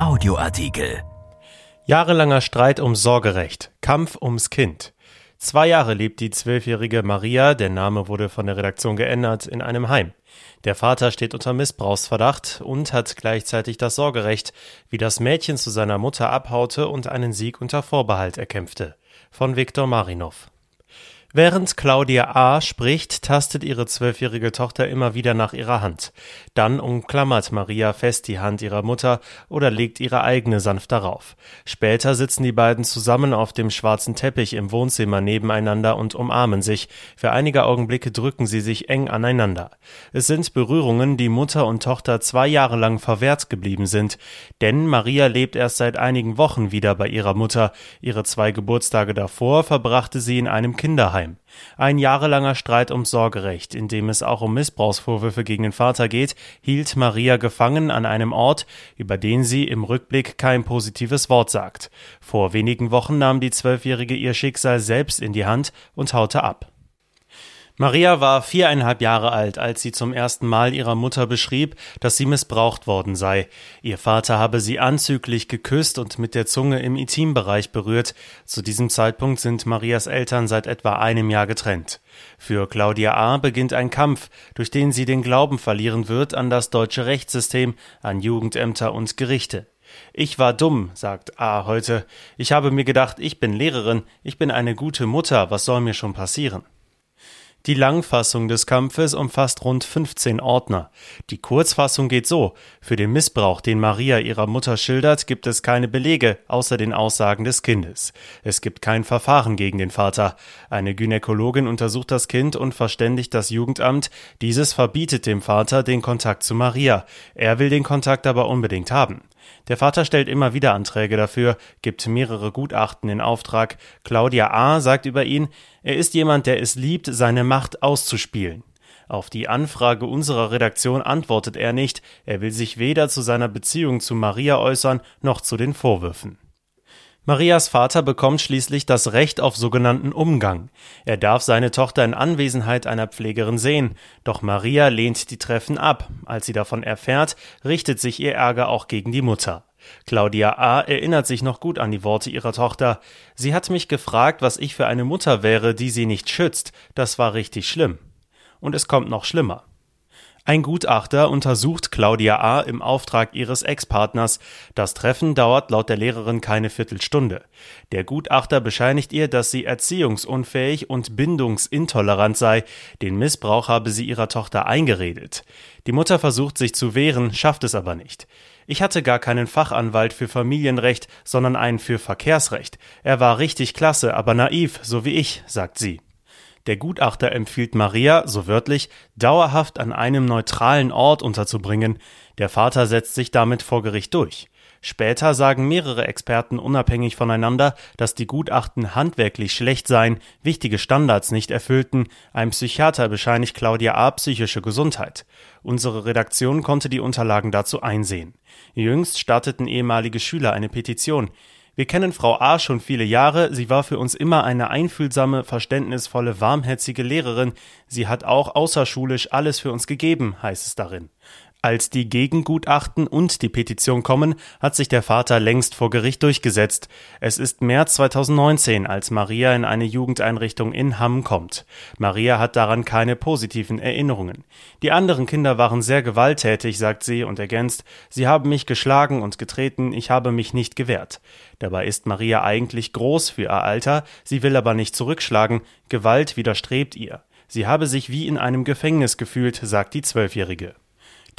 Audioartikel. Jahrelanger Streit um Sorgerecht. Kampf ums Kind. Zwei Jahre lebt die zwölfjährige Maria, der Name wurde von der Redaktion geändert, in einem Heim. Der Vater steht unter Missbrauchsverdacht und hat gleichzeitig das Sorgerecht, wie das Mädchen zu seiner Mutter abhaute und einen Sieg unter Vorbehalt erkämpfte. Von Viktor Marinov. Während Claudia A. spricht, tastet ihre zwölfjährige Tochter immer wieder nach ihrer Hand. Dann umklammert Maria fest die Hand ihrer Mutter oder legt ihre eigene sanft darauf. Später sitzen die beiden zusammen auf dem schwarzen Teppich im Wohnzimmer nebeneinander und umarmen sich. Für einige Augenblicke drücken sie sich eng aneinander. Es sind Berührungen, die Mutter und Tochter zwei Jahre lang verwehrt geblieben sind. Denn Maria lebt erst seit einigen Wochen wieder bei ihrer Mutter. Ihre zwei Geburtstage davor verbrachte sie in einem Kinderheim. Ein jahrelanger Streit ums Sorgerecht, in dem es auch um Missbrauchsvorwürfe gegen den Vater geht, hielt Maria gefangen an einem Ort, über den sie im Rückblick kein positives Wort sagt. Vor wenigen Wochen nahm die Zwölfjährige ihr Schicksal selbst in die Hand und haute ab. Maria war viereinhalb Jahre alt, als sie zum ersten Mal ihrer Mutter beschrieb, dass sie missbraucht worden sei. Ihr Vater habe sie anzüglich geküsst und mit der Zunge im Intimbereich berührt. Zu diesem Zeitpunkt sind Marias Eltern seit etwa einem Jahr getrennt. Für Claudia A. beginnt ein Kampf, durch den sie den Glauben verlieren wird an das deutsche Rechtssystem, an Jugendämter und Gerichte. Ich war dumm, sagt A. heute. Ich habe mir gedacht, ich bin Lehrerin, ich bin eine gute Mutter, was soll mir schon passieren? Die Langfassung des Kampfes umfasst rund 15 Ordner. Die Kurzfassung geht so. Für den Missbrauch, den Maria ihrer Mutter schildert, gibt es keine Belege, außer den Aussagen des Kindes. Es gibt kein Verfahren gegen den Vater. Eine Gynäkologin untersucht das Kind und verständigt das Jugendamt. Dieses verbietet dem Vater den Kontakt zu Maria. Er will den Kontakt aber unbedingt haben. Der Vater stellt immer wieder Anträge dafür, gibt mehrere Gutachten in Auftrag. Claudia A. sagt über ihn, er ist jemand, der es liebt, seine Macht auszuspielen. Auf die Anfrage unserer Redaktion antwortet er nicht, er will sich weder zu seiner Beziehung zu Maria äußern, noch zu den Vorwürfen. Marias Vater bekommt schließlich das Recht auf sogenannten Umgang. Er darf seine Tochter in Anwesenheit einer Pflegerin sehen, doch Maria lehnt die Treffen ab. Als sie davon erfährt, richtet sich ihr Ärger auch gegen die Mutter. Claudia A. erinnert sich noch gut an die Worte ihrer Tochter. Sie hat mich gefragt, was ich für eine Mutter wäre, die sie nicht schützt. Das war richtig schlimm. Und es kommt noch schlimmer. Ein Gutachter untersucht Claudia A. im Auftrag ihres Ex-Partners. Das Treffen dauert laut der Lehrerin keine Viertelstunde. Der Gutachter bescheinigt ihr, dass sie erziehungsunfähig und bindungsintolerant sei. Den Missbrauch habe sie ihrer Tochter eingeredet. Die Mutter versucht sich zu wehren, schafft es aber nicht. Ich hatte gar keinen Fachanwalt für Familienrecht, sondern einen für Verkehrsrecht. Er war richtig klasse, aber naiv, so wie ich, sagt sie. Der Gutachter empfiehlt Maria, so wörtlich, dauerhaft an einem neutralen Ort unterzubringen. Der Vater setzt sich damit vor Gericht durch. Später sagen mehrere Experten unabhängig voneinander, dass die Gutachten handwerklich schlecht seien, wichtige Standards nicht erfüllten. Ein Psychiater bescheinigt Claudia A. psychische Gesundheit. Unsere Redaktion konnte die Unterlagen dazu einsehen. Jüngst starteten ehemalige Schüler eine Petition. Wir kennen Frau A. schon viele Jahre. Sie war für uns immer eine einfühlsame, verständnisvolle, warmherzige Lehrerin. Sie hat auch außerschulisch alles für uns gegeben, heißt es darin. Als die Gegengutachten und die Petition kommen, hat sich der Vater längst vor Gericht durchgesetzt. Es ist März 2019, als Maria in eine Jugendeinrichtung in Hamm kommt. Maria hat daran keine positiven Erinnerungen. Die anderen Kinder waren sehr gewalttätig, sagt sie und ergänzt, sie haben mich geschlagen und getreten, ich habe mich nicht gewehrt. Dabei ist Maria eigentlich groß für ihr Alter, sie will aber nicht zurückschlagen, Gewalt widerstrebt ihr. Sie habe sich wie in einem Gefängnis gefühlt, sagt die Zwölfjährige.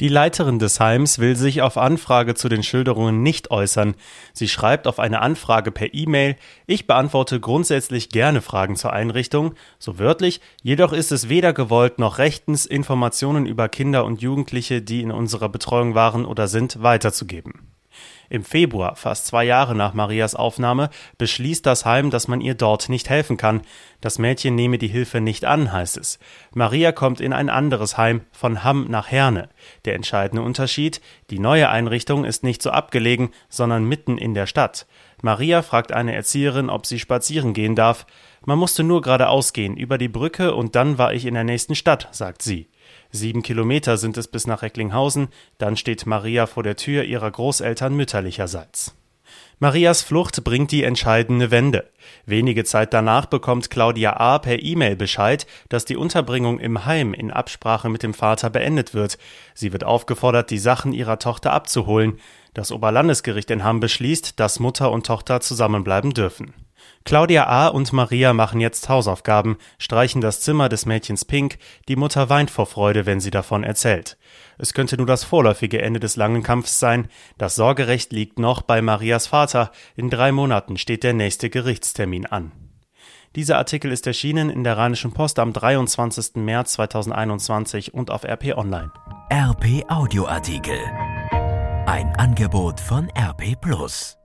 Die Leiterin des Heims will sich auf Anfrage zu den Schilderungen nicht äußern. Sie schreibt auf eine Anfrage per E-Mail, ich beantworte grundsätzlich gerne Fragen zur Einrichtung, so wörtlich, jedoch ist es weder gewollt noch rechtens, Informationen über Kinder und Jugendliche, die in unserer Betreuung waren oder sind, weiterzugeben. Im Februar, fast zwei Jahre nach Marias Aufnahme, beschließt das Heim, dass man ihr dort nicht helfen kann. Das Mädchen nehme die Hilfe nicht an, heißt es. Maria kommt in ein anderes Heim, von Hamm nach Herne. Der entscheidende Unterschied, die neue Einrichtung ist nicht so abgelegen, sondern mitten in der Stadt. Maria fragt eine Erzieherin, ob sie spazieren gehen darf. Man musste nur geradeaus gehen, über die Brücke, und dann war ich in der nächsten Stadt, sagt sie. Sieben Kilometer sind es bis nach Recklinghausen, dann steht Maria vor der Tür ihrer Großeltern mütterlicherseits. Marias Flucht bringt die entscheidende Wende. Wenige Zeit danach bekommt Claudia A. per E-Mail Bescheid, dass die Unterbringung im Heim in Absprache mit dem Vater beendet wird. Sie wird aufgefordert, die Sachen ihrer Tochter abzuholen. Das Oberlandesgericht in Hamm beschließt, dass Mutter und Tochter zusammenbleiben dürfen. Claudia A. und Maria machen jetzt Hausaufgaben, streichen das Zimmer des Mädchens pink, die Mutter weint vor Freude, wenn sie davon erzählt. Es könnte nur das vorläufige Ende des langen Kampfs sein, das Sorgerecht liegt noch bei Marias Vater, in drei Monaten steht der nächste Gerichtstermin an. Dieser Artikel ist erschienen in der Rheinischen Post am 23. März 2021 und auf RP Online. RP Audioartikel. Ein Angebot von RP Plus.